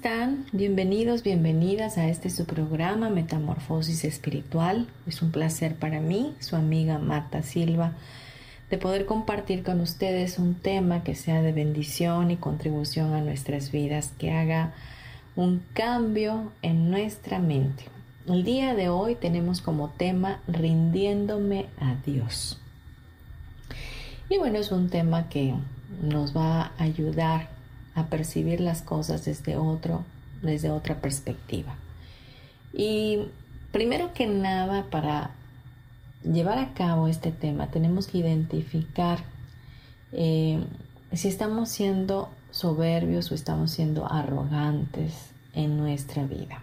Están? Bienvenidos, bienvenidas a este su programa Metamorfosis Espiritual. Es un placer para mí, su amiga Marta Silva, de poder compartir con ustedes un tema que sea de bendición y contribución a nuestras vidas, que haga un cambio en nuestra mente. El día de hoy tenemos como tema rindiéndome a Dios. Y bueno, es un tema que nos va a ayudar a percibir las cosas desde otro, desde otra perspectiva. Y primero que nada, para llevar a cabo este tema, tenemos que identificar eh, si estamos siendo soberbios o estamos siendo arrogantes en nuestra vida.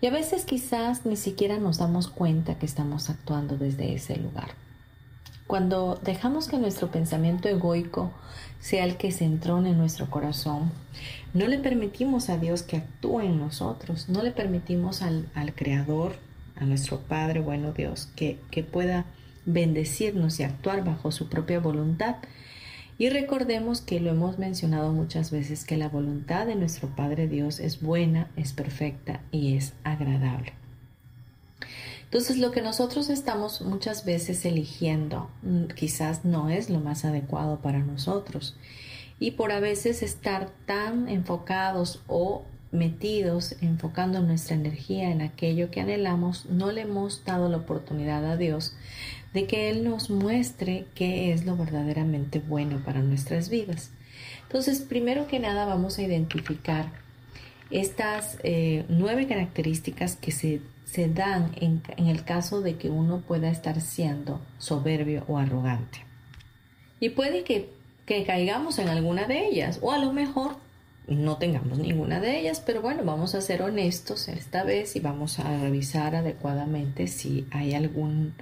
Y a veces quizás ni siquiera nos damos cuenta que estamos actuando desde ese lugar. Cuando dejamos que nuestro pensamiento egoico sea el que se entrone en nuestro corazón, no le permitimos a Dios que actúe en nosotros, no le permitimos al, Creador, a nuestro Padre, bueno Dios, que, que pueda bendecirnos y actuar bajo su propia voluntad. Y recordemos que lo hemos mencionado muchas veces, que la voluntad de nuestro Padre Dios es buena, es perfecta y es agradable. Entonces lo que nosotros estamos muchas veces eligiendo mm, quizás no es lo más adecuado para nosotros. Y por a veces estar tan enfocados o metidos, enfocando nuestra energía en aquello que anhelamos, no le hemos dado la oportunidad a Dios de que Él nos muestre qué es lo verdaderamente bueno para nuestras vidas. Entonces, primero que nada vamos a identificar estas eh, nueve características que se se dan en, el caso de que uno pueda estar siendo soberbio o arrogante. Y puede que, que caigamos en alguna de ellas, o a lo mejor no tengamos ninguna de ellas, pero bueno, vamos a ser honestos esta vez y vamos a revisar adecuadamente si hay algún,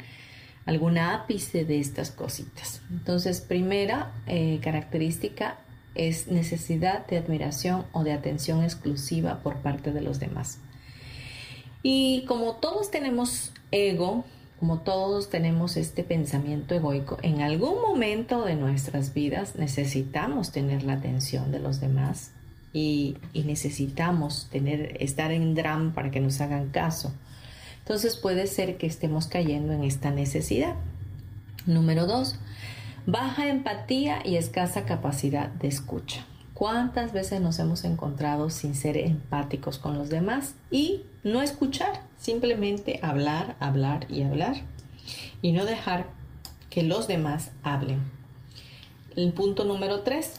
alguna ápice de estas cositas. Entonces, primera eh, característica es necesidad de admiración o de atención exclusiva por parte de los demás. Y como todos tenemos ego, como todos tenemos este pensamiento egoico, en algún momento de nuestras vidas necesitamos tener la atención de los demás y, necesitamos tener, estar en drama para que nos hagan caso. Entonces puede ser que estemos cayendo en esta necesidad. Número dos, baja empatía y escasa capacidad de escucha. ¿Cuántas veces nos hemos encontrado sin ser empáticos con los demás y no escuchar? Simplemente hablar, hablar y hablar y no dejar que los demás hablen. El punto número tres.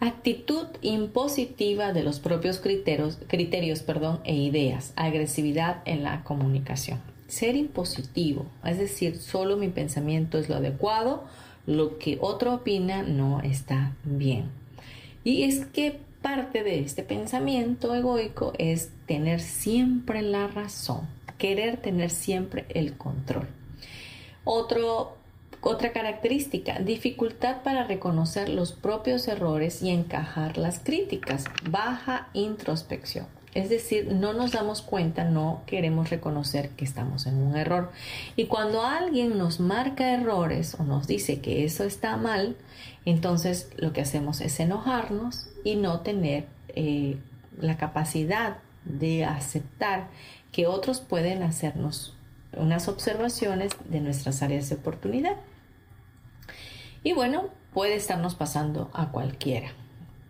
Actitud impositiva de los propios criterios, criterios perdón, e ideas. Agresividad en la comunicación. Ser impositivo, es decir, solo mi pensamiento es lo adecuado, lo que otro opina no está bien. Y es que parte de este pensamiento egoico es tener siempre la razón, querer tener siempre el control. Otra característica, dificultad para reconocer los propios errores y encajar las críticas, baja introspección. Es decir, no nos damos cuenta, no queremos reconocer que estamos en un error. Y cuando alguien nos marca errores o nos dice que eso está mal, entonces lo que hacemos es enojarnos y no tener eh, la capacidad de aceptar que otros pueden hacernos unas observaciones de nuestras áreas de oportunidad. Y bueno, puede estarnos pasando a cualquiera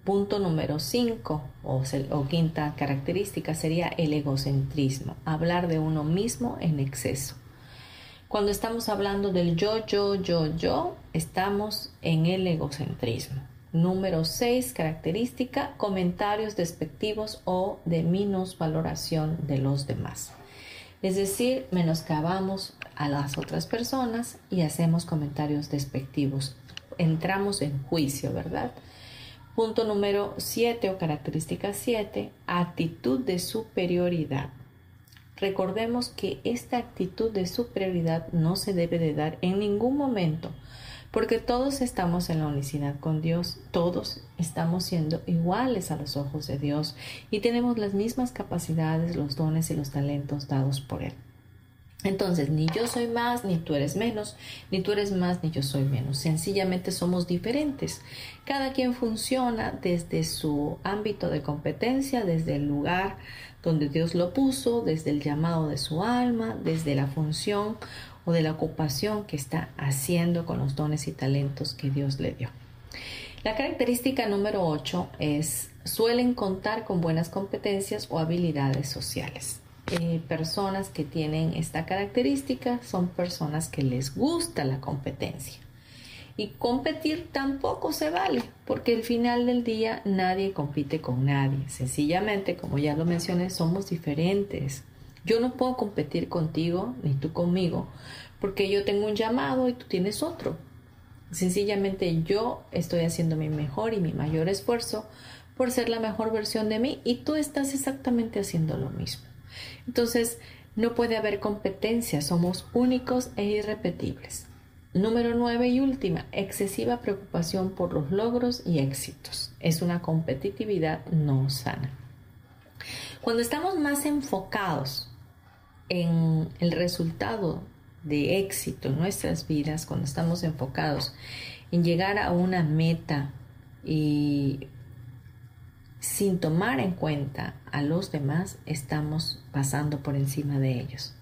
punto número 5 o, quinta característica sería el egocentrismo, hablar de uno mismo en exceso. Cuando estamos hablando del yo, yo, yo, yo, estamos en el egocentrismo. Número 6, característica, comentarios despectivos o de valoración de los demás. Es decir, menoscabamos a las otras personas y hacemos comentarios despectivos. Entramos en juicio, ¿verdad? Punto número 7 o característica 7, actitud de superioridad. Recordemos que esta actitud de superioridad no se debe de dar en ningún momento, porque todos estamos en la unicidad con Dios, todos estamos siendo iguales a los ojos de Dios y tenemos las mismas capacidades, los dones y los talentos dados por Él. Entonces, ni yo soy más, ni tú eres menos, ni tú eres más, ni yo soy menos. Sencillamente somos diferentes. Cada quien funciona desde su ámbito de competencia, desde el lugar donde Dios lo puso, desde el llamado de su alma, desde la función o de la ocupación que está haciendo con los dones y talentos que Dios le dio. La característica número 8 es suelen contar con buenas competencias o habilidades sociales. Eh, personas que tienen esta característica son personas que les gusta la competencia. Y competir tampoco se vale, porque al final del día nadie compite con nadie. Sencillamente, como ya lo mencioné, somos diferentes. Yo no puedo competir contigo ni tú conmigo, porque yo tengo un llamado y tú tienes otro. Sencillamente yo estoy haciendo mi mejor y mi mayor esfuerzo por ser la mejor versión de mí y tú estás exactamente haciendo lo mismo. Entonces, no puede haber competencia, somos únicos e irrepetibles. Número 9 y última, excesiva preocupación por los logros y éxitos. Es una competitividad no sana. Cuando estamos más enfocados en el resultado de éxito en nuestras vidas, cuando estamos enfocados en llegar a una meta y sin tomar en cuenta a los demás, estamos pasando por encima de ellos.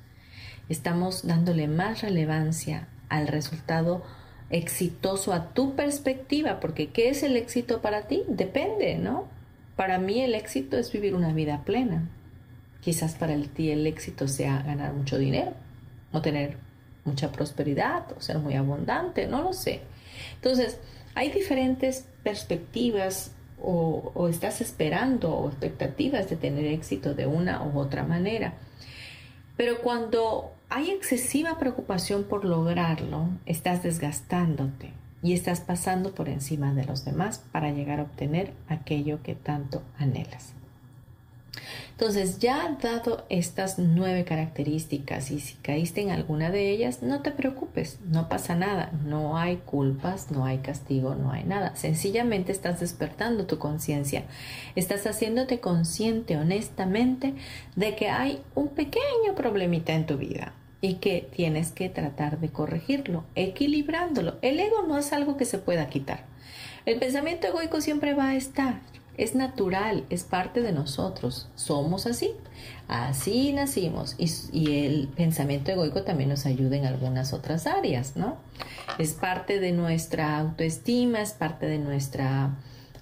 Estamos dándole más relevancia al resultado exitoso a tu perspectiva, porque ¿qué es el éxito para ti? Depende, ¿no? Para mí el éxito es vivir una vida plena. Quizás para ti el éxito sea ganar mucho dinero, o tener mucha prosperidad, o ser muy abundante, no lo sé. Entonces, hay diferentes perspectivas o, estás esperando o expectativas de tener éxito de una u otra manera. Pero cuando hay excesiva preocupación por lograrlo, estás desgastándote y estás pasando por encima de los demás para llegar a obtener aquello que tanto anhelas. Entonces, ya dado estas nueve características y si caíste en alguna de ellas, no te preocupes, no pasa nada, no hay culpas, no hay castigo, no hay nada. Sencillamente estás despertando tu conciencia, estás haciéndote consciente honestamente de que hay un pequeño problemita en tu vida y que tienes que tratar de corregirlo, equilibrándolo. El ego no es algo que se pueda quitar. El pensamiento egoico siempre va a estar, es natural, es parte de nosotros, somos así, así nacimos. Y, el pensamiento egoico también nos ayuda en algunas otras áreas, ¿no? Es parte de nuestra autoestima, es parte de nuestra,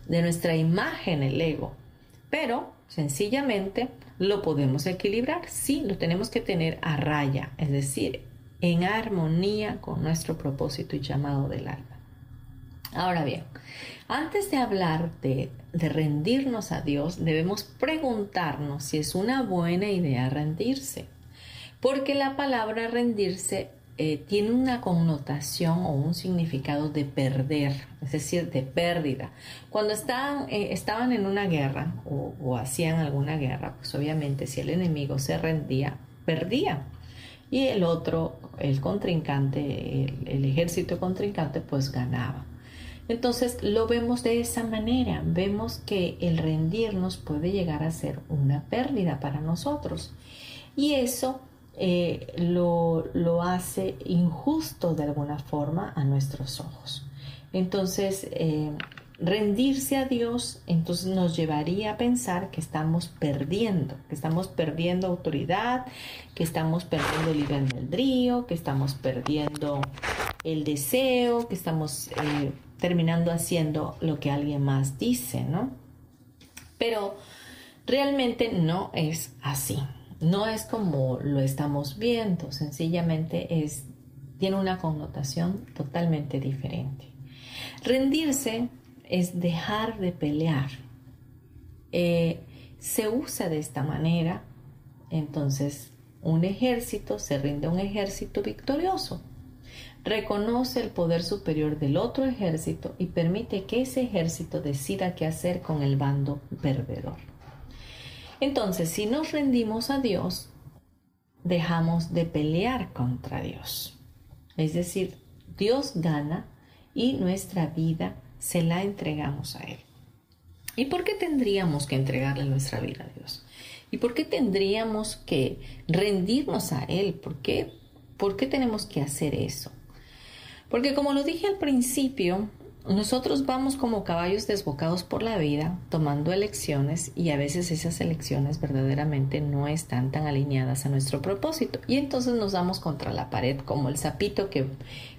de nuestra imagen el ego, pero sencillamente lo podemos equilibrar, sí, lo tenemos que tener a raya, es decir, en armonía con nuestro propósito y llamado del alma. Ahora bien, antes de hablar de, rendirnos a Dios, debemos preguntarnos si es una buena idea rendirse. Porque la palabra rendirse eh, tiene una connotación o un significado de perder, es decir, de pérdida. Cuando eh, estaban en una guerra o, hacían alguna guerra, pues obviamente si el enemigo se rendía, perdía. Y el otro, el contrincante, el ejército contrincante, pues ganaba. Entonces lo vemos de esa manera, vemos que el rendirnos puede llegar a ser una pérdida para nosotros y eso eh, lo, hace injusto de alguna forma a nuestros ojos. Entonces, eh, rendirse a Dios entonces nos llevaría a pensar que estamos perdiendo, que estamos perdiendo autoridad, que estamos perdiendo libre albedrío, que estamos perdiendo el deseo, que estamos eh, terminando haciendo lo que alguien más dice, ¿no? Pero realmente no es así. No es como lo estamos viendo, sencillamente es, tiene una connotación totalmente diferente. Rendirse es dejar de pelear. Eh, se usa de esta manera, entonces un ejército se rinde a un ejército victorioso. Reconoce el poder superior del otro ejército y permite que ese ejército decida qué hacer con el bando perdedor. Entonces, si nos rendimos a Dios, dejamos de pelear contra Dios. Es decir, Dios gana y nuestra vida se la entregamos a Él. ¿Y por qué tendríamos que entregarle nuestra vida a Dios? ¿Y por qué tendríamos que rendirnos a Él? ¿Por qué, ¿Por qué tenemos que hacer eso? Porque como lo dije al principio, nosotros vamos como caballos desbocados por la vida, tomando elecciones y a veces esas elecciones verdaderamente no están tan alineadas a nuestro propósito. Y entonces nos damos contra la pared como el sapito que,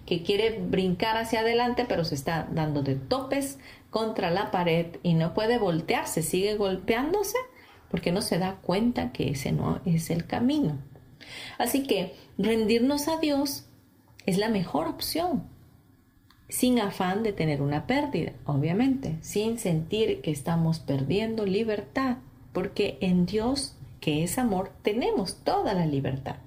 que quiere brincar hacia adelante pero se está dando de topes contra la pared y no puede voltearse, sigue golpeándose porque no se da cuenta que ese no es el camino. Así que rendirnos a Dios es la mejor opción sin afán de tener una pérdida, obviamente, sin sentir que estamos perdiendo libertad, porque en Dios, que es amor, tenemos toda la libertad.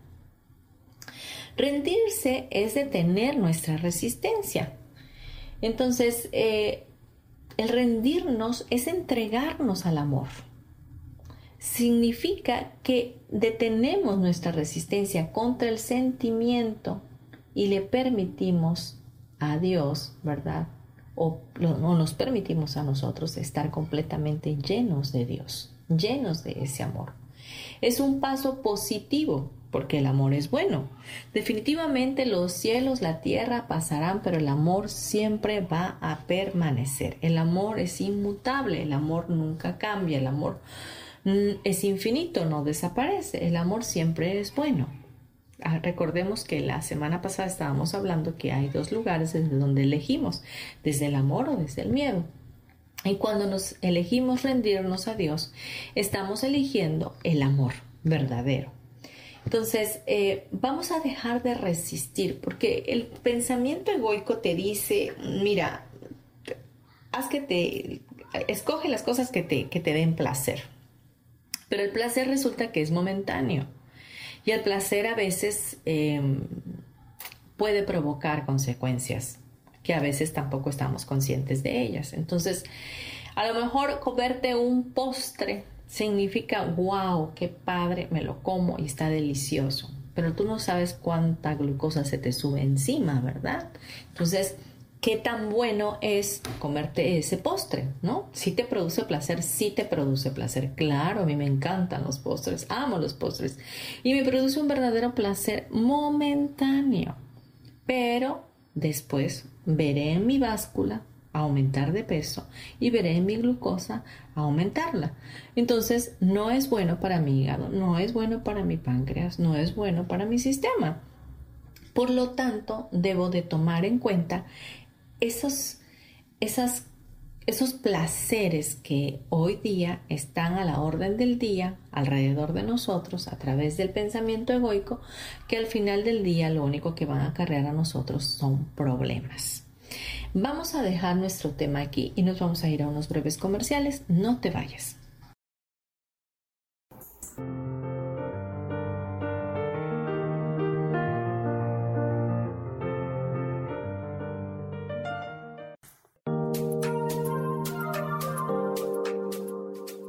Rendirse es detener nuestra resistencia. Entonces, eh, el rendirnos es entregarnos al amor. Significa que detenemos nuestra resistencia contra el sentimiento y le permitimos a Dios, ¿verdad? O, no nos permitimos a nosotros estar completamente llenos de Dios, llenos de ese amor. Es un paso positivo porque el amor es bueno. Definitivamente los cielos, la tierra pasarán, pero el amor siempre va a permanecer. El amor es inmutable, el amor nunca cambia, el amor mm, es infinito, no desaparece, el amor siempre es bueno. Ah, recordemos que la semana pasada estábamos hablando que hay dos lugares desde donde elegimos, desde el amor o desde el miedo. Y cuando nos elegimos rendirnos a Dios, estamos eligiendo el amor verdadero. Entonces, eh, vamos a dejar de resistir, porque el pensamiento egoico te dice, mira, haz que te, escoge las cosas que te, que te den placer. Pero el placer resulta que es momentáneo. Y el placer a veces em, puede provocar consecuencias que a veces tampoco estamos conscientes de ellas. Entonces, a lo mejor comerte un postre significa, wow, qué padre, me lo como y está delicioso. Pero tú no sabes cuánta glucosa se te sube encima, ¿verdad? Entonces, qué tan bueno es comerte ese postre, ¿no? Si te produce placer, sí te produce placer. Claro, a mí me encantan los postres, amo los postres. Y me produce un verdadero placer momentáneo. Pero después veré en mi báscula aumentar de peso y veré en mi glucosa aumentarla. Entonces, no es bueno para mi hígado, no es bueno para mi páncreas, no es bueno para mi sistema. Por lo tanto, debo de tomar en cuenta esos, esos placeres que hoy día están a la orden del día alrededor de nosotros a través del pensamiento egoico, que al final del día lo único que van a acarrear a nosotros son problemas. Vamos a dejar nuestro tema aquí y nos vamos a ir a unos breves comerciales. No te vayas.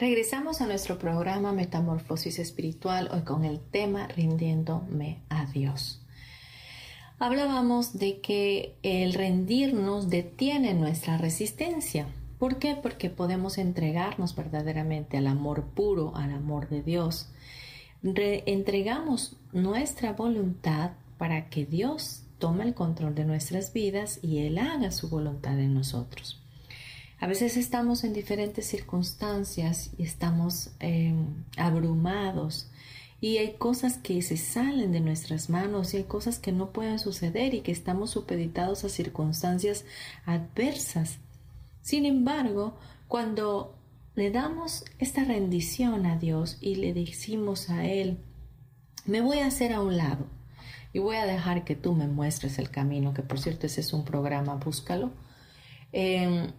Regresamos a nuestro programa Metamorfosis Espiritual hoy con el tema Rindiéndome a Dios. Hablábamos de que el rendirnos detiene nuestra resistencia ¿Por qué? Porque podemos entregarnos verdaderamente al amor puro, al amor de Dios. entregamos nuestra voluntad para que Dios tome el control de nuestras vidas y Él haga su voluntad en nosotros. A veces estamos en diferentes circunstancias y estamos em, abrumados y hay cosas que se salen de nuestras manos y hay cosas que no pueden suceder y que estamos supeditados a circunstancias adversas. Sin embargo, cuando le damos esta rendición a Dios y le decimos a Él, me voy a hacer a un lado y voy a dejar que tú me muestres el camino, que por cierto ese es un programa, búscalo. Em,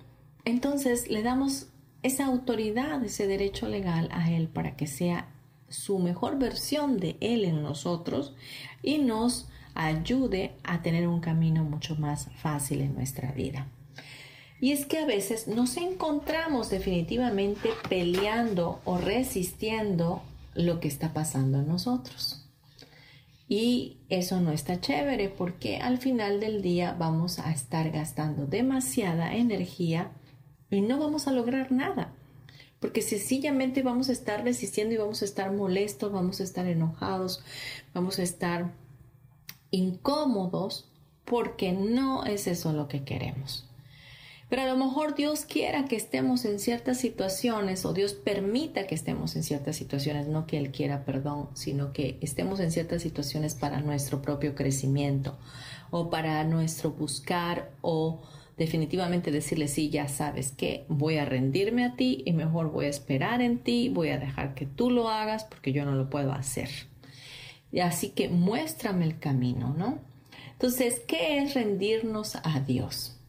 entonces le damos esa autoridad, ese derecho legal a Él para que sea su mejor versión de Él en nosotros y nos ayude a tener un camino mucho más fácil en nuestra vida. Y es que a veces nos encontramos definitivamente peleando o resistiendo lo que está pasando en nosotros. Y eso no está chévere porque al final del día vamos a estar gastando demasiada energía y no vamos a lograr nada. Porque sencillamente vamos a estar resistiendo y vamos a estar molestos, vamos a estar enojados, vamos a estar incómodos porque no es eso lo que queremos. Pero a lo mejor Dios quiera que estemos en ciertas situaciones o Dios permita que estemos en ciertas situaciones, no que Él quiera perdón, sino que estemos en ciertas situaciones para nuestro propio crecimiento o para nuestro buscar o definitivamente decirle, sí, ya sabes que voy a rendirme a ti y mejor voy a esperar en ti, voy a dejar que tú lo hagas porque yo no lo puedo hacer. Y así que muéstrame el camino, ¿no? Entonces, ¿qué es rendirnos a Dios?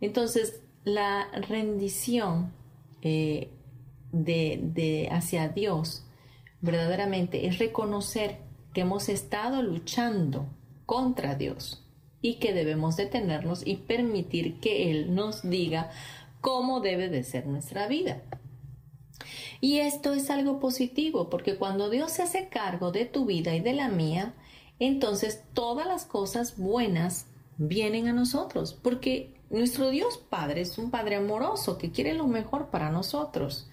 Entonces, la rendición eh, de, hacia Dios verdaderamente es reconocer que hemos estado luchando contra Dios y que debemos detenernos y permitir que Él nos diga cómo debe de ser nuestra vida. Y esto es algo positivo porque cuando Dios se hace cargo de tu vida y de la mía, entonces todas las cosas buenas vienen a nosotros porque nuestro Dios Padre es un Padre amoroso que quiere lo mejor para nosotros.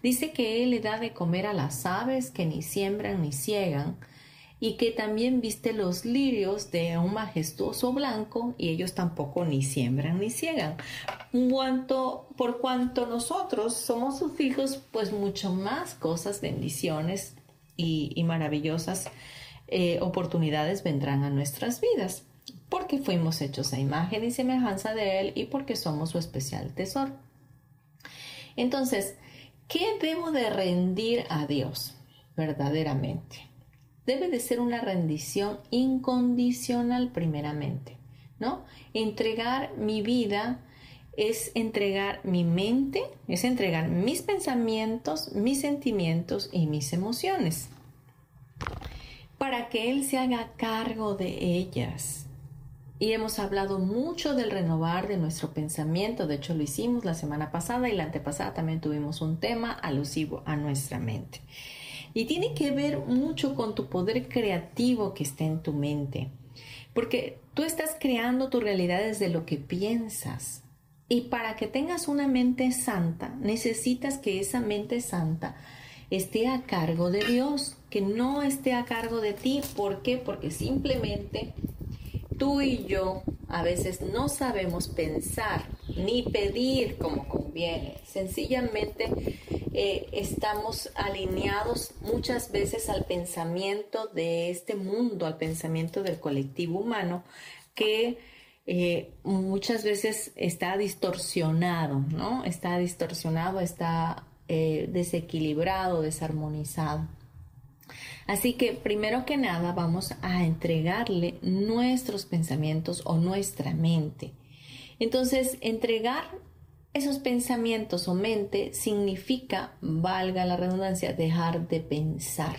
Dice que Él le da de comer a las aves que ni siembran ni ciegan y que también viste los lirios de un majestuoso blanco y ellos tampoco ni siembran ni ciegan. Cuanto, por cuanto nosotros somos sus hijos, pues mucho más cosas, bendiciones y, maravillosas eh, oportunidades vendrán a nuestras vidas porque fuimos hechos a imagen y semejanza de Él y porque somos su especial tesoro. Entonces, ¿qué debo de rendir a Dios verdaderamente? Debe de ser una rendición incondicional primeramente, ¿no? Entregar mi vida es entregar mi mente, es entregar mis pensamientos, mis sentimientos y mis emociones para que Él se haga cargo de ellas y hemos hablado mucho del renovar de nuestro pensamiento. De hecho, lo hicimos la semana pasada y la antepasada también tuvimos un tema alusivo a nuestra mente. Y tiene que ver mucho con tu poder creativo que está en tu mente. Porque tú estás creando tu realidad desde lo que piensas. Y para que tengas una mente santa, necesitas que esa mente santa esté a cargo de Dios, que no esté a cargo de ti. ¿Por qué? Porque simplemente tú y yo a veces no sabemos pensar ni pedir como conviene. Sencillamente eh, estamos alineados muchas veces al pensamiento de este mundo, al pensamiento del colectivo humano, que eh, muchas veces está distorsionado, ¿no? Está distorsionado, está eh, desequilibrado, desarmonizado. Así que primero que nada vamos a entregarle nuestros pensamientos o nuestra mente. Entonces, entregar esos pensamientos o mente significa, valga la redundancia, dejar de pensar.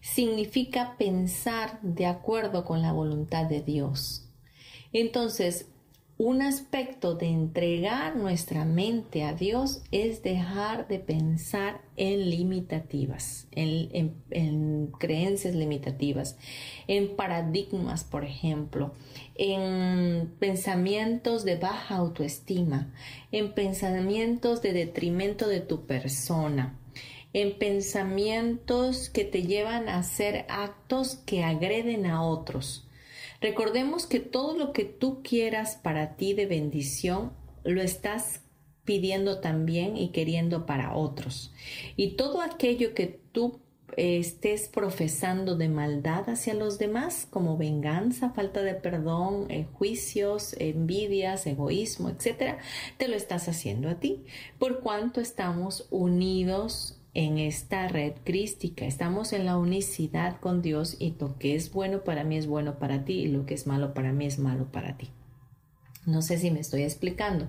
Significa pensar de acuerdo con la voluntad de Dios. Entonces, un aspecto de entregar nuestra mente a Dios es dejar de pensar en limitativas, en, creencias limitativas, en paradigmas, por ejemplo, en pensamientos de baja autoestima, en pensamientos de detrimento de tu persona, en pensamientos que te llevan a hacer actos que agreden a otros Recordemos que todo lo que tú quieras para ti de bendición, lo estás pidiendo también y queriendo para otros. Y todo aquello que tú eh, estés profesando de maldad hacia los demás, como venganza, falta de perdón, eh, juicios, envidias, egoísmo, etcétera, te lo estás haciendo a ti, por cuanto estamos unidos en esta red crística. Estamos en la unicidad con Dios y lo que es bueno para mí es bueno para ti y lo que es malo para mí es malo para ti. No sé si me estoy explicando.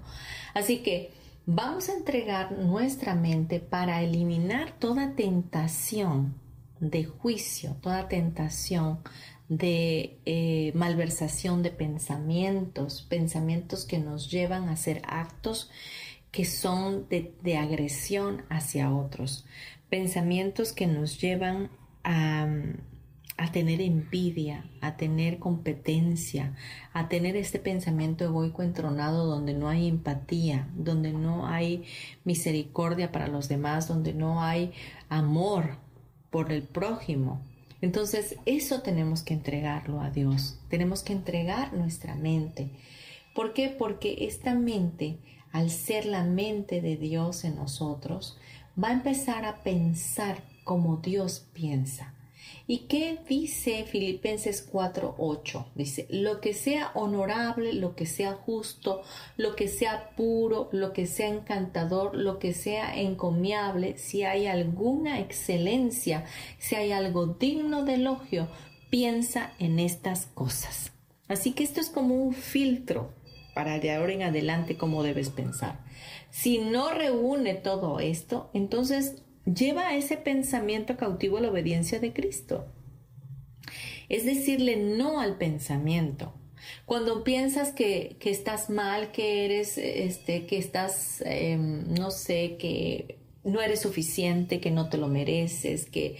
Así que vamos a entregar nuestra mente para eliminar toda tentación de juicio, toda tentación de eh, malversación de pensamientos, pensamientos que nos llevan a hacer actos que son de, agresión hacia otros, pensamientos que nos llevan a, a tener envidia, a tener competencia, a tener este pensamiento egoico entronado donde no hay empatía, donde no hay misericordia para los demás, donde no hay amor por el prójimo. Entonces eso tenemos que entregarlo a Dios, tenemos que entregar nuestra mente. ¿Por qué? Porque esta mente al ser la mente de Dios en nosotros, va a empezar a pensar como Dios piensa. ¿Y qué dice Filipenses 4:8? Dice, lo que sea honorable, lo que sea justo, lo que sea puro, lo que sea encantador, lo que sea encomiable, si hay alguna excelencia, si hay algo digno de elogio, piensa en estas cosas. Así que esto es como un filtro para de ahora en adelante cómo debes pensar. Si no reúne todo esto, entonces lleva ese pensamiento cautivo a la obediencia de Cristo. Es decirle no al pensamiento. Cuando piensas que, estás mal, que eres, este, que estás, em, no sé, que no eres suficiente, que no te lo mereces, que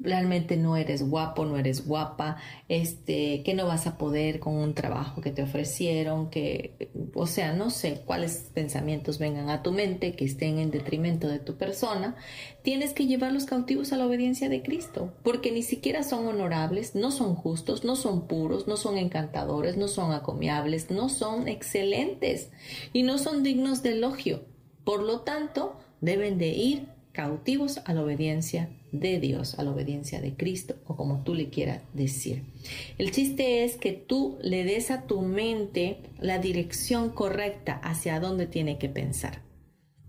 realmente no eres guapo, no eres guapa, este, que no vas a poder con un trabajo que te ofrecieron, que, o sea, no sé cuáles pensamientos vengan a tu mente que estén en detrimento de tu persona, tienes que llevar los cautivos a la obediencia de Cristo, porque ni siquiera son honorables, no son justos, no son puros, no son encantadores, no son acomiables, no son excelentes y no son dignos de elogio. Por lo tanto, deben de ir cautivos a la obediencia de Dios, a la obediencia de Cristo o como tú le quieras decir. El chiste es que tú le des a tu mente la dirección correcta hacia dónde tiene que pensar.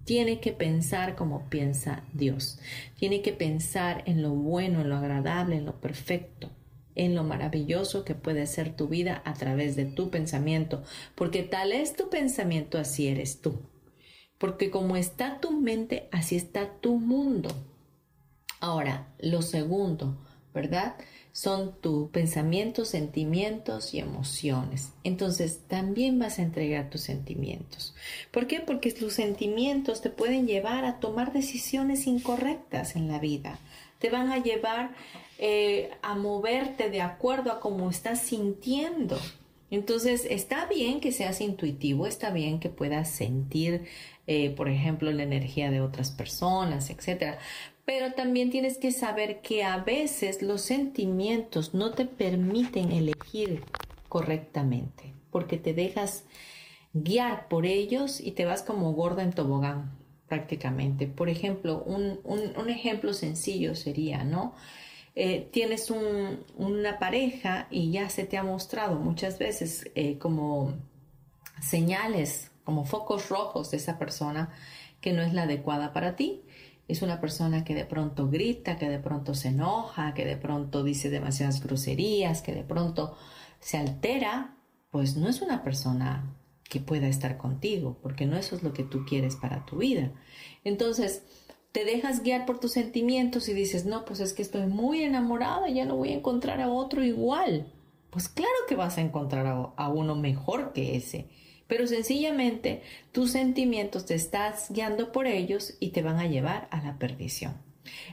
Tiene que pensar como piensa Dios. Tiene que pensar en lo bueno, en lo agradable, en lo perfecto en lo maravilloso que puede ser tu vida a través de tu pensamiento, porque tal es tu pensamiento, así eres tú. Porque como está tu mente, así está tu mundo. Ahora, lo segundo, ¿verdad? Son tus pensamientos, sentimientos y emociones. Entonces, también vas a entregar tus sentimientos. ¿Por qué? Porque tus sentimientos te pueden llevar a tomar decisiones incorrectas en la vida. Te van a llevar eh, a moverte de acuerdo a cómo estás sintiendo. Entonces, está bien que seas intuitivo, está bien que puedas sentir, eh, por ejemplo, la energía de otras personas, etcétera pero también tienes que saber que a veces los sentimientos no te permiten elegir correctamente, porque te dejas guiar por ellos y te vas como gorda en tobogán prácticamente. Por ejemplo, un, ejemplo sencillo sería, ¿no? Eh, tienes una pareja y ya se te ha mostrado muchas veces eh, como señales, como focos rojos de esa persona que no es la adecuada para ti. Es una persona que de pronto grita, que de pronto se enoja, que de pronto dice demasiadas groserías, que de pronto se altera, pues no es una persona que pueda estar contigo, porque no eso es lo que tú quieres para tu vida. Entonces, te dejas guiar por tus sentimientos y dices, no, pues es que estoy muy enamorada, ya no voy a encontrar a otro igual. Pues claro que vas a encontrar a, uno mejor que ese, pero sencillamente tus sentimientos te estás guiando por ellos y te van a llevar a la perdición.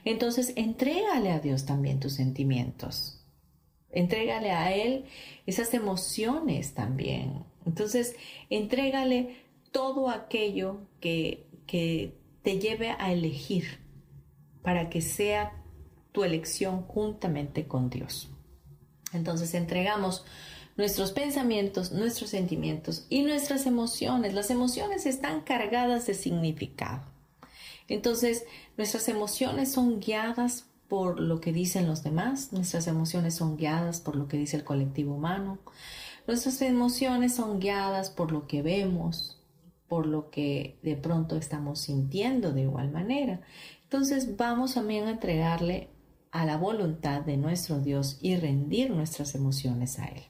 Entonces, entrégale a Dios también tus sentimientos. Entrégale a Él esas emociones también. Entonces, entrégale todo aquello que, que te lleve a elegir para que sea tu elección juntamente con Dios. Entonces, entregamos nuestros pensamientos, nuestros sentimientos y nuestras emociones. Las emociones están cargadas de significado. Entonces, nuestras emociones son guiadas por lo que dicen los demás, nuestras emociones son guiadas por lo que dice el colectivo humano, Nuestras emociones son guiadas por lo que vemos, por lo que de pronto estamos sintiendo de igual manera. Entonces vamos también a entregarle a la voluntad de nuestro Dios y rendir nuestras emociones a Él.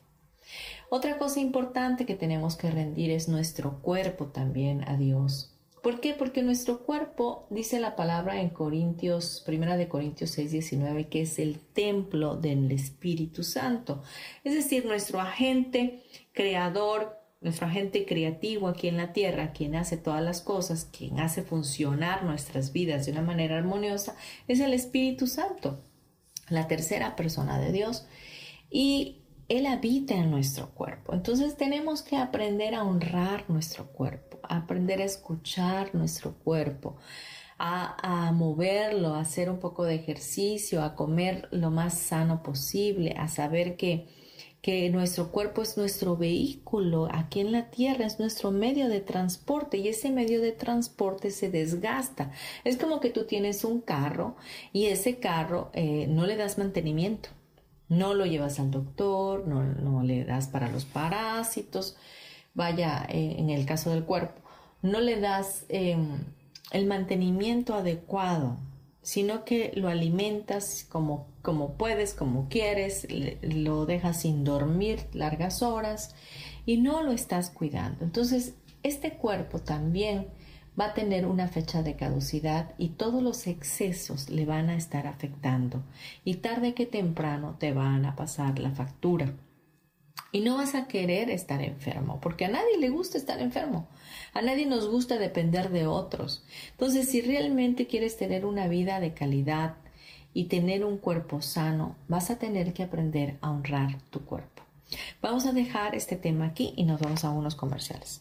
Otra cosa importante que tenemos que rendir es nuestro cuerpo también a Dios. ¿Por qué? Porque nuestro cuerpo, dice la palabra en Corintios, primera de Corintios 6, 19, que es el templo del Espíritu Santo. Es decir, nuestro agente creador, nuestro agente creativo aquí en la tierra, quien hace todas las cosas, quien hace funcionar nuestras vidas de una manera armoniosa, es el Espíritu Santo, la tercera persona de Dios. Y él habita en nuestro cuerpo. Entonces tenemos que aprender a honrar nuestro cuerpo, aprender a escuchar nuestro cuerpo, a, moverlo, a hacer un poco de ejercicio, a comer lo más sano posible, a saber que, que nuestro cuerpo es nuestro vehículo aquí en la tierra, es nuestro medio de transporte y ese medio de transporte se desgasta. Es como que tú tienes un carro y ese carro eh, no le das mantenimiento no lo llevas al doctor, no, le das para los parásitos, vaya, eh, en el caso del cuerpo, no le das em, el mantenimiento adecuado, sino que lo alimentas como, como puedes, como quieres, lo dejas sin dormir largas horas y no lo estás cuidando. Entonces, este cuerpo también va a tener una fecha de caducidad y todos los excesos le van a estar afectando y tarde que temprano te van a pasar la factura. Y no vas a querer estar enfermo, porque a nadie le gusta estar enfermo. A nadie nos gusta depender de otros. Entonces, si realmente quieres tener una vida de calidad y tener un cuerpo sano, vas a tener que aprender a honrar tu cuerpo. Vamos a dejar este tema aquí y nos vamos a unos comerciales.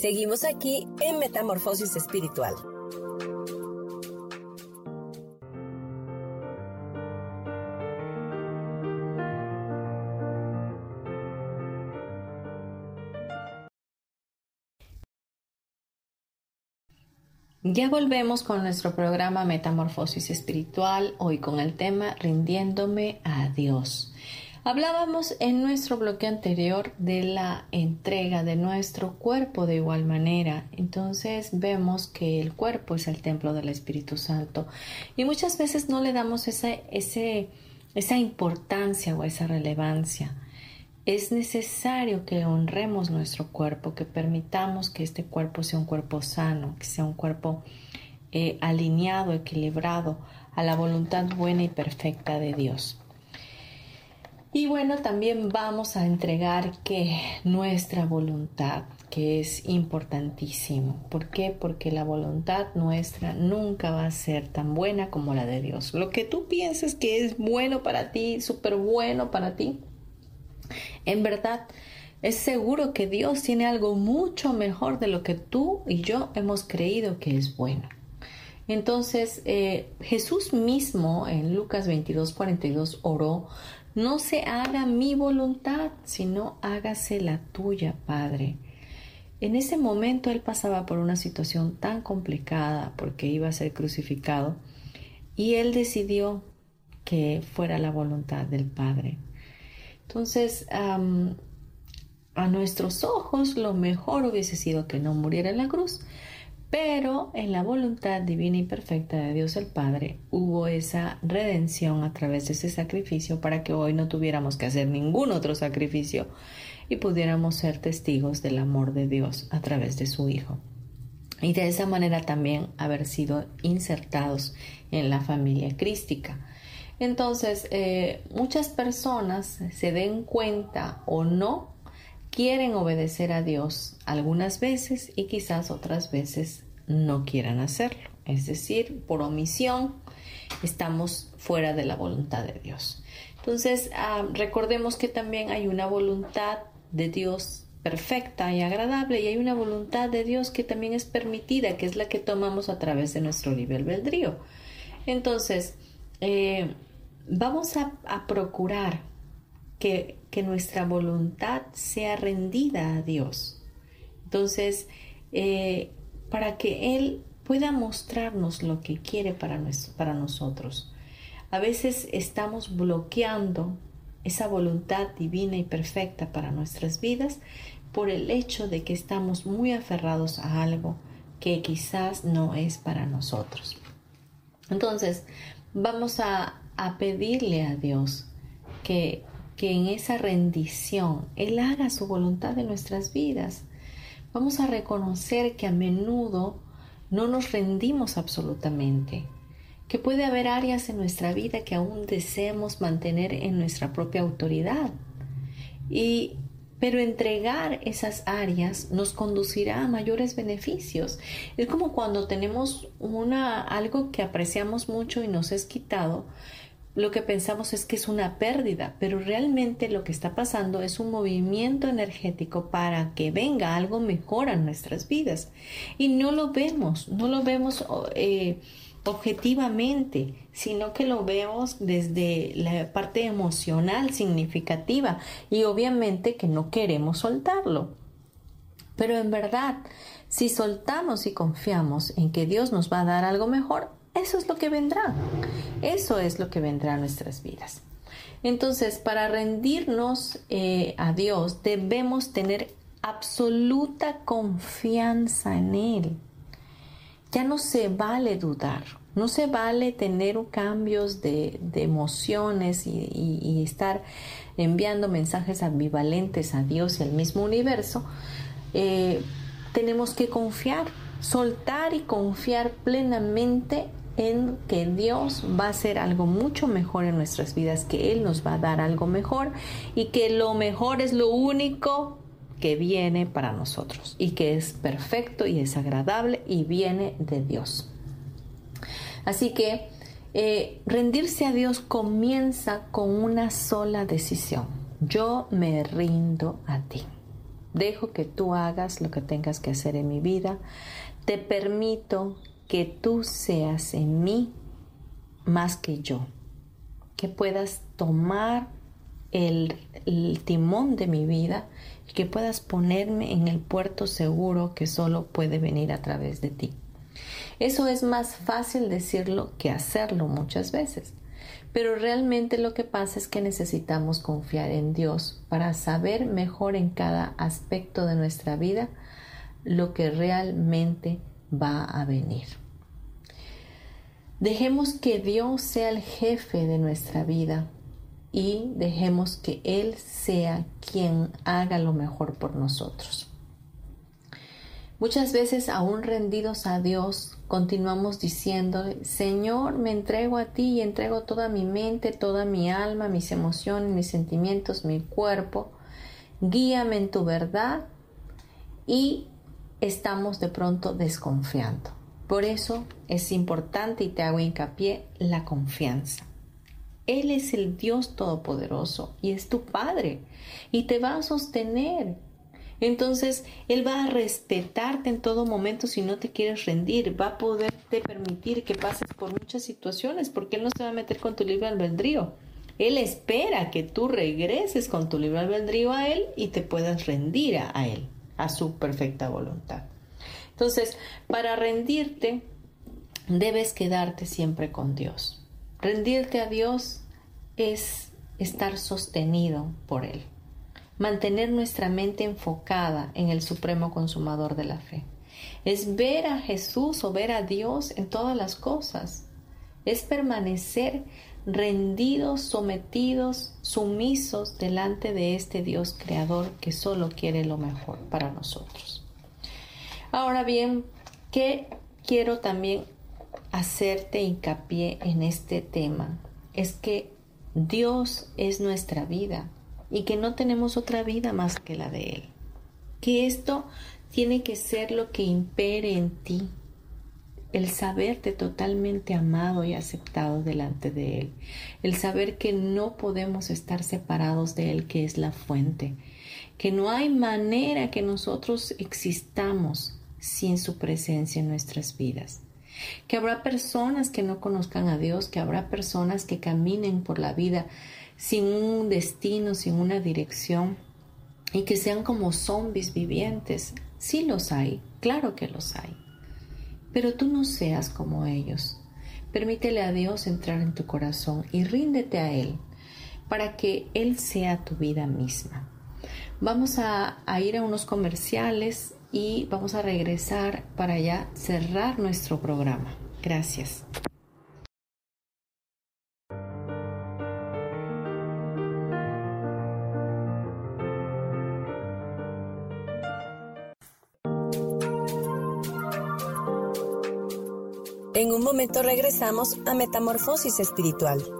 Seguimos aquí en Metamorfosis Espiritual. Ya volvemos con nuestro programa Metamorfosis Espiritual, hoy con el tema Rindiéndome a Dios. Hablábamos en nuestro bloque anterior de la entrega de nuestro cuerpo de igual manera. Entonces vemos que el cuerpo es el templo del Espíritu Santo y muchas veces no le damos esa, esa importancia o esa relevancia. Es necesario que honremos nuestro cuerpo, que permitamos que este cuerpo sea un cuerpo sano, que sea un cuerpo eh, alineado, equilibrado a la voluntad buena y perfecta de Dios. Y bueno, también vamos a entregar que nuestra voluntad, que es importantísimo. ¿Por qué? Porque la voluntad nuestra nunca va a ser tan buena como la de Dios. Lo que tú pienses que es bueno para ti, súper bueno para ti, en verdad, es seguro que Dios tiene algo mucho mejor de lo que tú y yo hemos creído que es bueno. Entonces, eh, Jesús mismo en Lucas 22, 42 oró, no se haga mi voluntad, sino hágase la tuya, Padre. En ese momento él pasaba por una situación tan complicada porque iba a ser crucificado y él decidió que fuera la voluntad del Padre. Entonces, a nuestros ojos lo mejor hubiese sido que no muriera en la cruz, pero en la voluntad divina y perfecta de Dios el Padre hubo esa redención a través de ese sacrificio para que hoy no tuviéramos que hacer ningún otro sacrificio y pudiéramos ser testigos del amor de Dios a través de su Hijo. Y de esa manera también haber sido insertados en la familia crística. Entonces, eh, muchas personas se den cuenta o no quieren obedecer a Dios algunas veces y quizás otras veces no quieran hacerlo. Es decir, por omisión estamos fuera de la voluntad de Dios. Entonces, ah, recordemos que también hay una voluntad de Dios perfecta y agradable y hay una voluntad de Dios que también es permitida, que es la que tomamos a través de nuestro libre albedrío. Entonces, eh, vamos a, procurar que, nuestra voluntad sea rendida a Dios. Entonces, eh, para que Él pueda mostrarnos lo que quiere para, para nosotros. A veces estamos bloqueando esa voluntad divina y perfecta para nuestras vidas por el hecho de que estamos muy aferrados a algo que quizás no es para nosotros. Entonces, vamos a a pedirle a Dios que, que en esa rendición Él haga su voluntad en nuestras vidas. Vamos a reconocer que a menudo no nos rendimos absolutamente, que puede haber áreas en nuestra vida que aún deseemos mantener en nuestra propia autoridad. Y pero entregar esas áreas nos conducirá a mayores beneficios. Es como cuando tenemos una algo que apreciamos mucho y nos es quitado, lo que pensamos es que es una pérdida, pero realmente lo que está pasando es un movimiento energético para que venga algo mejor a nuestras vidas. Y no lo vemos, no lo vemos eh, objetivamente, sino que lo vemos desde la parte emocional significativa y obviamente que no queremos soltarlo. Pero en verdad, si soltamos y confiamos en que Dios nos va a dar algo mejor, eso es lo que vendrá. Eso es lo que vendrá a nuestras vidas. Entonces, para rendirnos eh, a Dios, debemos tener absoluta confianza en Él. Ya no se vale dudar, no se vale tener cambios de, emociones y, estar enviando mensajes ambivalentes a Dios y al mismo universo. Eh, tenemos que confiar, soltar y confiar plenamente en que Dios va a hacer algo mucho mejor en nuestras vidas, que Él nos va a dar algo mejor y que lo mejor es lo único que viene para nosotros y que es perfecto y es agradable y viene de Dios. Así que eh, rendirse a Dios comienza con una sola decisión. Yo me rindo a ti. Dejo que tú hagas lo que tengas que hacer en mi vida. Te permito que tú seas en mí más que yo, que puedas tomar el, timón de mi vida y que puedas ponerme en el puerto seguro que solo puede venir a través de ti. Eso es más fácil decirlo que hacerlo muchas veces. Pero realmente lo que pasa es que necesitamos confiar en Dios para saber mejor en cada aspecto de nuestra vida lo que realmente va a venir. Dejemos que Dios sea el jefe de nuestra vida y dejemos que Él sea quien haga lo mejor por nosotros. Muchas veces, aún rendidos a Dios, continuamos diciendo, Señor, me entrego a ti y entrego toda mi mente, toda mi alma, mis emociones, mis sentimientos, mi cuerpo. Guíame en tu verdad y estamos de pronto desconfiando. Por eso es importante y te hago hincapié la confianza. Él es el Dios Todopoderoso y es tu Padre y te va a sostener entonces, Él va a respetarte en todo momento si no te quieres rendir, va a poderte permitir que pases por muchas situaciones, porque Él no se va a meter con tu libre albedrío. Él espera que tú regreses con tu libre albedrío a Él y te puedas rendir a, Él, a su perfecta voluntad. Entonces, para rendirte, debes quedarte siempre con Dios. Rendirte a Dios es estar sostenido por Él mantener nuestra mente enfocada en el supremo consumador de la fe. Es ver a Jesús o ver a Dios en todas las cosas. Es permanecer rendidos, sometidos, sumisos delante de este Dios creador que solo quiere lo mejor para nosotros. Ahora bien, ¿qué quiero también hacerte hincapié en este tema? Es que Dios es nuestra vida y que no tenemos otra vida más que la de Él. Que esto tiene que ser lo que impere en ti, el saberte totalmente amado y aceptado delante de Él, el saber que no podemos estar separados de Él, que es la fuente, que no hay manera que nosotros existamos sin su presencia en nuestras vidas que habrá personas que no conozcan a Dios, que habrá personas que caminen por la vida sin un destino, sin una dirección y que sean como zombies vivientes. Sí los hay, claro que los hay. Pero tú no seas como ellos. Permítele a Dios entrar en tu corazón y ríndete a Él para que Él sea tu vida misma. Vamos a, a ir a unos comerciales y vamos a regresar para ya cerrar nuestro programa. Gracias. En un momento regresamos a Metamorfosis Espiritual.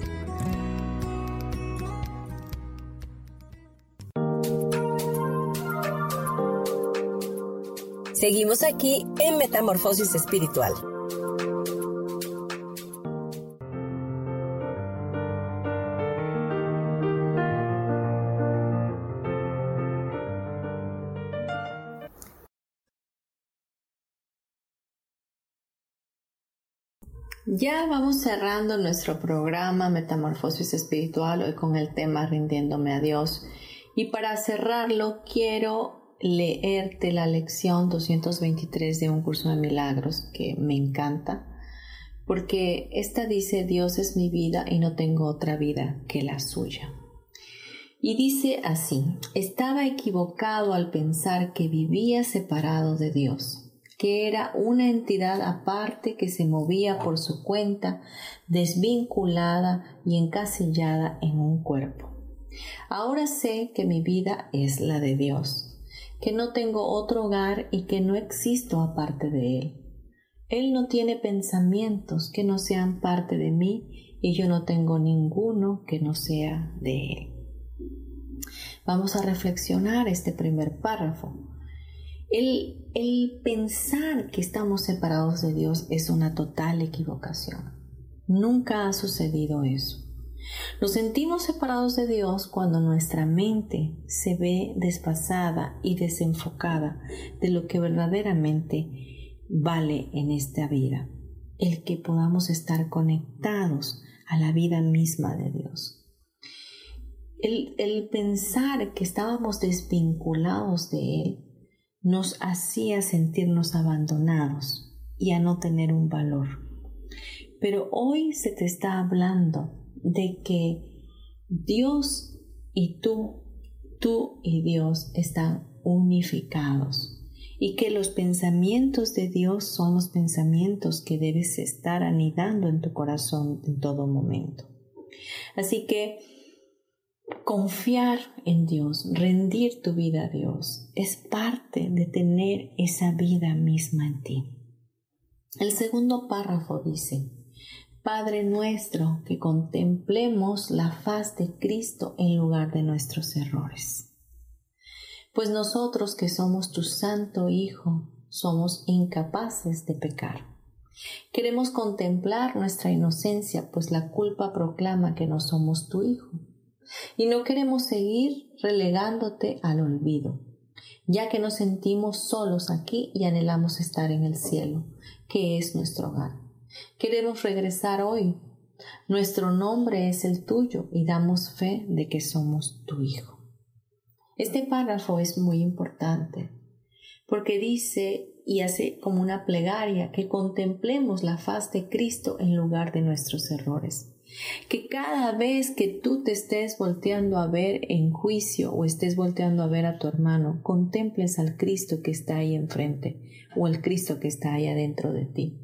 Seguimos aquí en Metamorfosis Espiritual. Ya vamos cerrando nuestro programa Metamorfosis Espiritual hoy con el tema Rindiéndome a Dios. Y para cerrarlo quiero leerte la lección 223 de un curso de milagros que me encanta porque esta dice Dios es mi vida y no tengo otra vida que la suya. Y dice así, estaba equivocado al pensar que vivía separado de Dios que era una entidad aparte que se movía por su cuenta, desvinculada y encasillada en un cuerpo. Ahora sé que mi vida es la de Dios, que no tengo otro hogar y que no existo aparte de Él. Él no tiene pensamientos que no sean parte de mí y yo no tengo ninguno que no sea de Él. Vamos a reflexionar este primer párrafo. El, el pensar que estamos separados de Dios es una total equivocación. Nunca ha sucedido eso. Nos sentimos separados de Dios cuando nuestra mente se ve desfasada y desenfocada de lo que verdaderamente vale en esta vida, el que podamos estar conectados a la vida misma de Dios. El, el pensar que estábamos desvinculados de Él nos hacía sentirnos abandonados y a no tener un valor. Pero hoy se te está hablando de que Dios y tú, tú y Dios están unificados y que los pensamientos de Dios son los pensamientos que debes estar anidando en tu corazón en todo momento. Así que confiar en Dios, rendir tu vida a Dios, es parte de tener esa vida misma en ti. El segundo párrafo dice, Padre nuestro, que contemplemos la faz de Cristo en lugar de nuestros errores. Pues nosotros que somos tu Santo Hijo, somos incapaces de pecar. Queremos contemplar nuestra inocencia, pues la culpa proclama que no somos tu Hijo. Y no queremos seguir relegándote al olvido, ya que nos sentimos solos aquí y anhelamos estar en el cielo, que es nuestro hogar. Queremos regresar hoy. Nuestro nombre es el tuyo y damos fe de que somos tu hijo. Este párrafo es muy importante porque dice y hace como una plegaria que contemplemos la faz de Cristo en lugar de nuestros errores. Que cada vez que tú te estés volteando a ver en juicio o estés volteando a ver a tu hermano, contemples al Cristo que está ahí enfrente o al Cristo que está ahí adentro de ti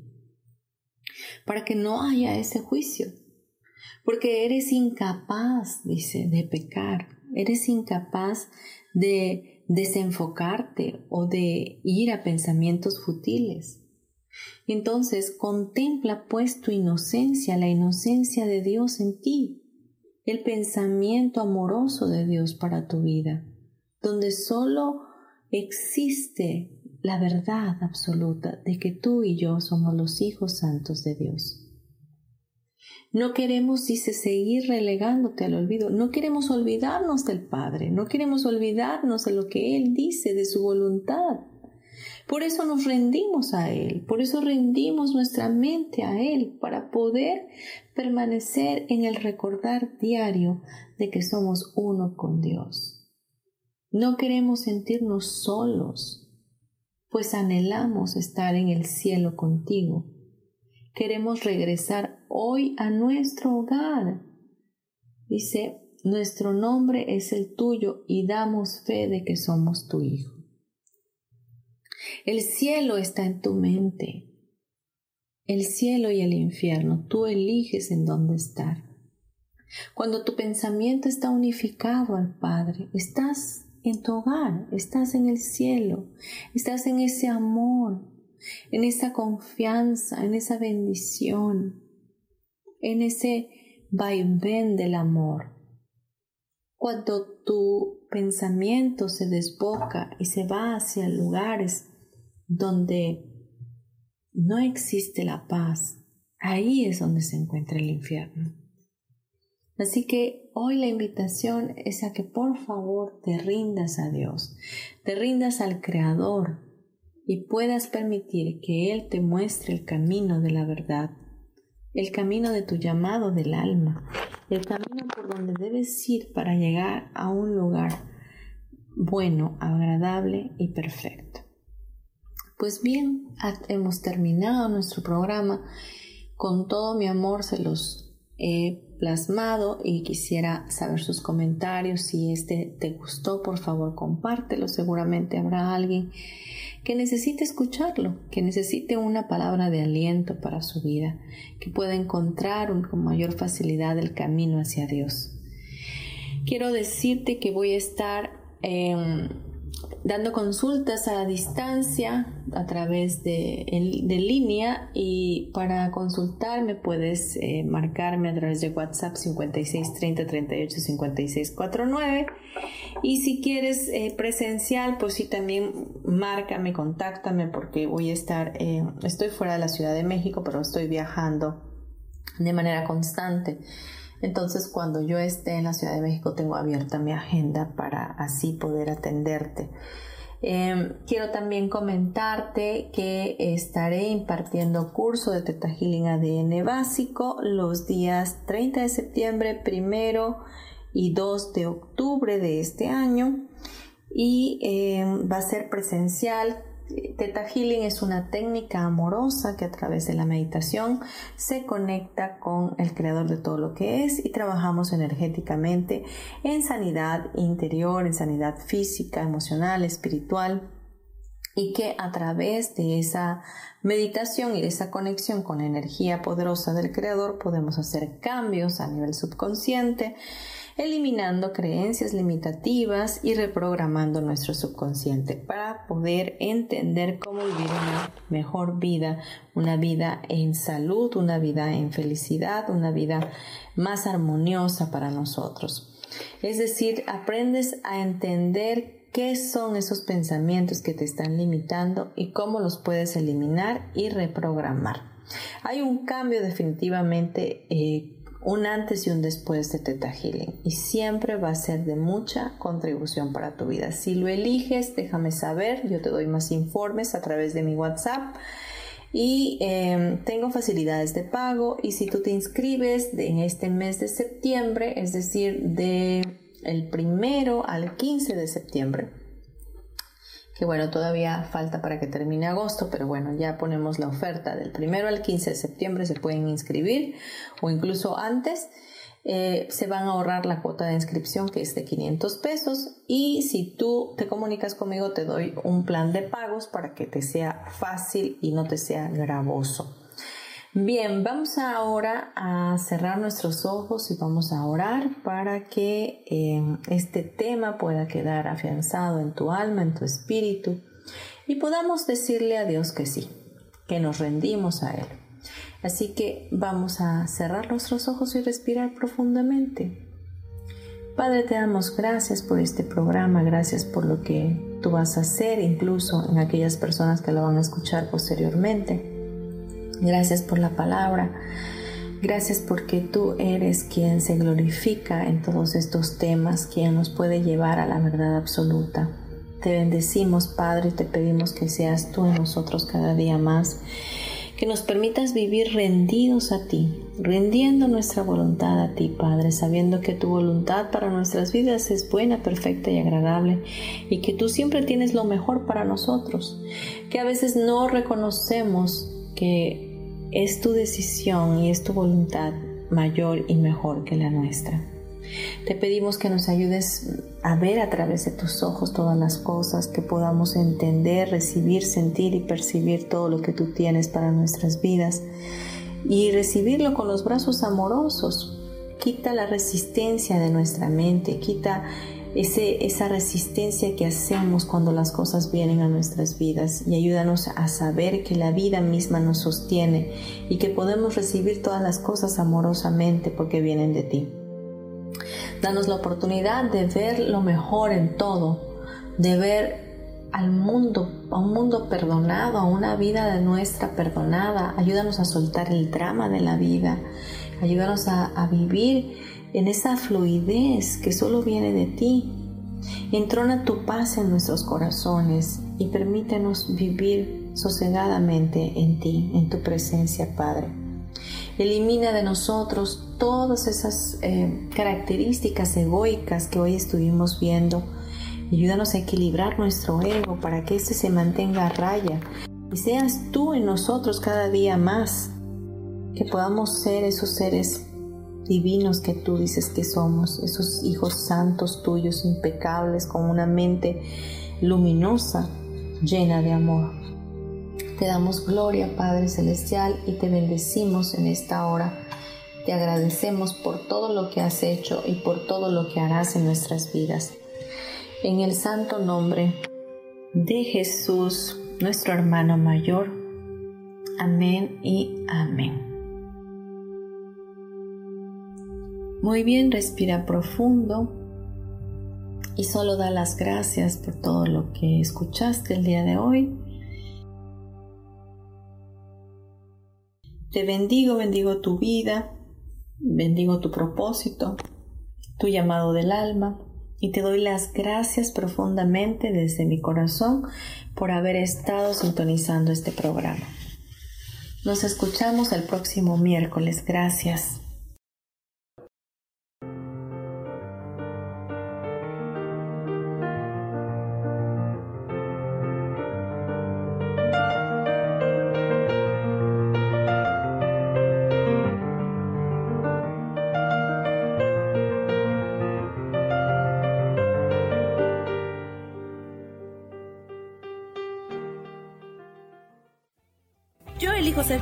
para que no haya ese juicio. Porque eres incapaz, dice, de pecar. Eres incapaz de desenfocarte o de ir a pensamientos futiles. Entonces contempla pues tu inocencia, la inocencia de Dios en ti, el pensamiento amoroso de Dios para tu vida, donde solo existe la verdad absoluta de que tú y yo somos los hijos santos de Dios. No queremos, dice, seguir relegándote al olvido. No queremos olvidarnos del Padre. No queremos olvidarnos de lo que Él dice, de su voluntad. Por eso nos rendimos a Él. Por eso rendimos nuestra mente a Él para poder permanecer en el recordar diario de que somos uno con Dios. No queremos sentirnos solos pues anhelamos estar en el cielo contigo. Queremos regresar hoy a nuestro hogar. Dice, nuestro nombre es el tuyo y damos fe de que somos tu hijo. El cielo está en tu mente. El cielo y el infierno, tú eliges en dónde estar. Cuando tu pensamiento está unificado al Padre, estás en tu hogar, estás en el cielo, estás en ese amor, en esa confianza, en esa bendición, en ese vaivén del amor. Cuando tu pensamiento se desboca y se va hacia lugares donde no existe la paz, ahí es donde se encuentra el infierno. Así que hoy la invitación es a que por favor te rindas a Dios, te rindas al Creador y puedas permitir que Él te muestre el camino de la verdad, el camino de tu llamado del alma, el camino por donde debes ir para llegar a un lugar bueno, agradable y perfecto. Pues bien, hemos terminado nuestro programa. Con todo mi amor se los he plasmado y quisiera saber sus comentarios. Si este te gustó, por favor compártelo. Seguramente habrá alguien que necesite escucharlo, que necesite una palabra de aliento para su vida, que pueda encontrar con mayor facilidad el camino hacia Dios. Quiero decirte que voy a estar dando consultas a distancia a través de, de línea y para consultarme puedes eh, marcarme a través de WhatsApp 56 30 38 56 49 y si quieres eh, presencial pues sí también márcame, contáctame porque voy a estar, eh, estoy fuera de la Ciudad de México pero estoy viajando de manera constante. Entonces, cuando yo esté en la Ciudad de México, tengo abierta mi agenda para así poder atenderte. Em, quiero también comentarte que estaré impartiendo curso de Teta Healing ADN básico los días 30 de septiembre, primero y 2 de octubre de este año y em, va a ser presencial Teta Healing es una técnica amorosa que a través de la meditación se conecta con el creador de todo lo que es y trabajamos energéticamente en sanidad interior, en sanidad física, emocional, espiritual. Y que a través de esa meditación y de esa conexión con la energía poderosa del creador podemos hacer cambios a nivel subconsciente eliminando creencias limitativas y reprogramando nuestro subconsciente para poder entender cómo vivir una mejor vida, una vida en salud, una vida en felicidad, una vida más armoniosa para nosotros. Es decir, aprendes a entender qué son esos pensamientos que te están limitando y cómo los puedes eliminar y reprogramar. Hay un cambio definitivamente eh, un antes y un después de Teta Healing. Y siempre va a ser de mucha contribución para tu vida. Si lo eliges, déjame saber, yo te doy más informes a través de mi WhatsApp. Y em, tengo facilidades de pago. Y si tú te inscribes en este mes de septiembre, es decir, de el primero al 15 de septiembre, que bueno, todavía falta para que termine agosto, pero bueno, ya ponemos la oferta del primero al 15 de septiembre, se pueden inscribir o incluso antes. Eh, se van a ahorrar la cuota de inscripción que es de 500 pesos y si tú te comunicas conmigo te doy un plan de pagos para que te sea fácil y no te sea gravoso. Bien, vamos ahora a cerrar nuestros ojos y vamos a orar para que eh, este tema pueda quedar afianzado en tu alma, en tu espíritu y podamos decirle a Dios que sí, que nos rendimos a Él. Así que vamos a cerrar nuestros ojos y respirar profundamente. Padre, te damos gracias por este programa, gracias por lo que tú vas a hacer, incluso en aquellas personas que lo van a escuchar posteriormente. Gracias por la palabra. Gracias porque tú eres quien se glorifica en todos estos temas, quien nos puede llevar a la verdad absoluta. Te bendecimos, Padre, y te pedimos que seas tú en nosotros cada día más, que nos permitas vivir rendidos a ti, rindiendo nuestra voluntad a ti, Padre, sabiendo que tu voluntad para nuestras vidas es buena, perfecta y agradable, y que tú siempre tienes lo mejor para nosotros, que a veces no reconocemos que es tu decisión y es tu voluntad mayor y mejor que la nuestra. Te pedimos que nos ayudes a ver a través de tus ojos todas las cosas, que podamos entender, recibir, sentir y percibir todo lo que tú tienes para nuestras vidas y recibirlo con los brazos amorosos. Quita la resistencia de nuestra mente, quita esa resistencia que hacemos cuando las cosas vienen a nuestras vidas y ayúdanos a saber que la vida misma nos sostiene y que podemos recibir todas las cosas amorosamente porque vienen de ti. Danos la oportunidad de ver lo mejor en todo, de ver al mundo, a un mundo perdonado, a una vida de nuestra perdonada. Ayúdanos a soltar el drama de la vida. Ayúdanos a, a vivir en esa fluidez que solo viene de ti. Entrona tu paz en nuestros corazones y permítenos vivir sosegadamente en ti, en tu presencia, Padre. Elimina de nosotros todas esas eh, características egoicas que hoy estuvimos viendo. Ayúdanos a equilibrar nuestro ego para que éste se mantenga a raya y seas tú en nosotros cada día más. Que podamos ser esos seres divinos que tú dices que somos, esos hijos santos tuyos, impecables, con una mente luminosa, llena de amor. Te damos gloria, Padre Celestial, y te bendecimos en esta hora. Te agradecemos por todo lo que has hecho y por todo lo que harás en nuestras vidas. En el santo nombre de Jesús, nuestro hermano mayor. Amén y amén. Muy bien, respira profundo y solo da las gracias por todo lo que escuchaste el día de hoy. Te bendigo, bendigo tu vida, bendigo tu propósito, tu llamado del alma y te doy las gracias profundamente desde mi corazón por haber estado sintonizando este programa. Nos escuchamos el próximo miércoles. Gracias.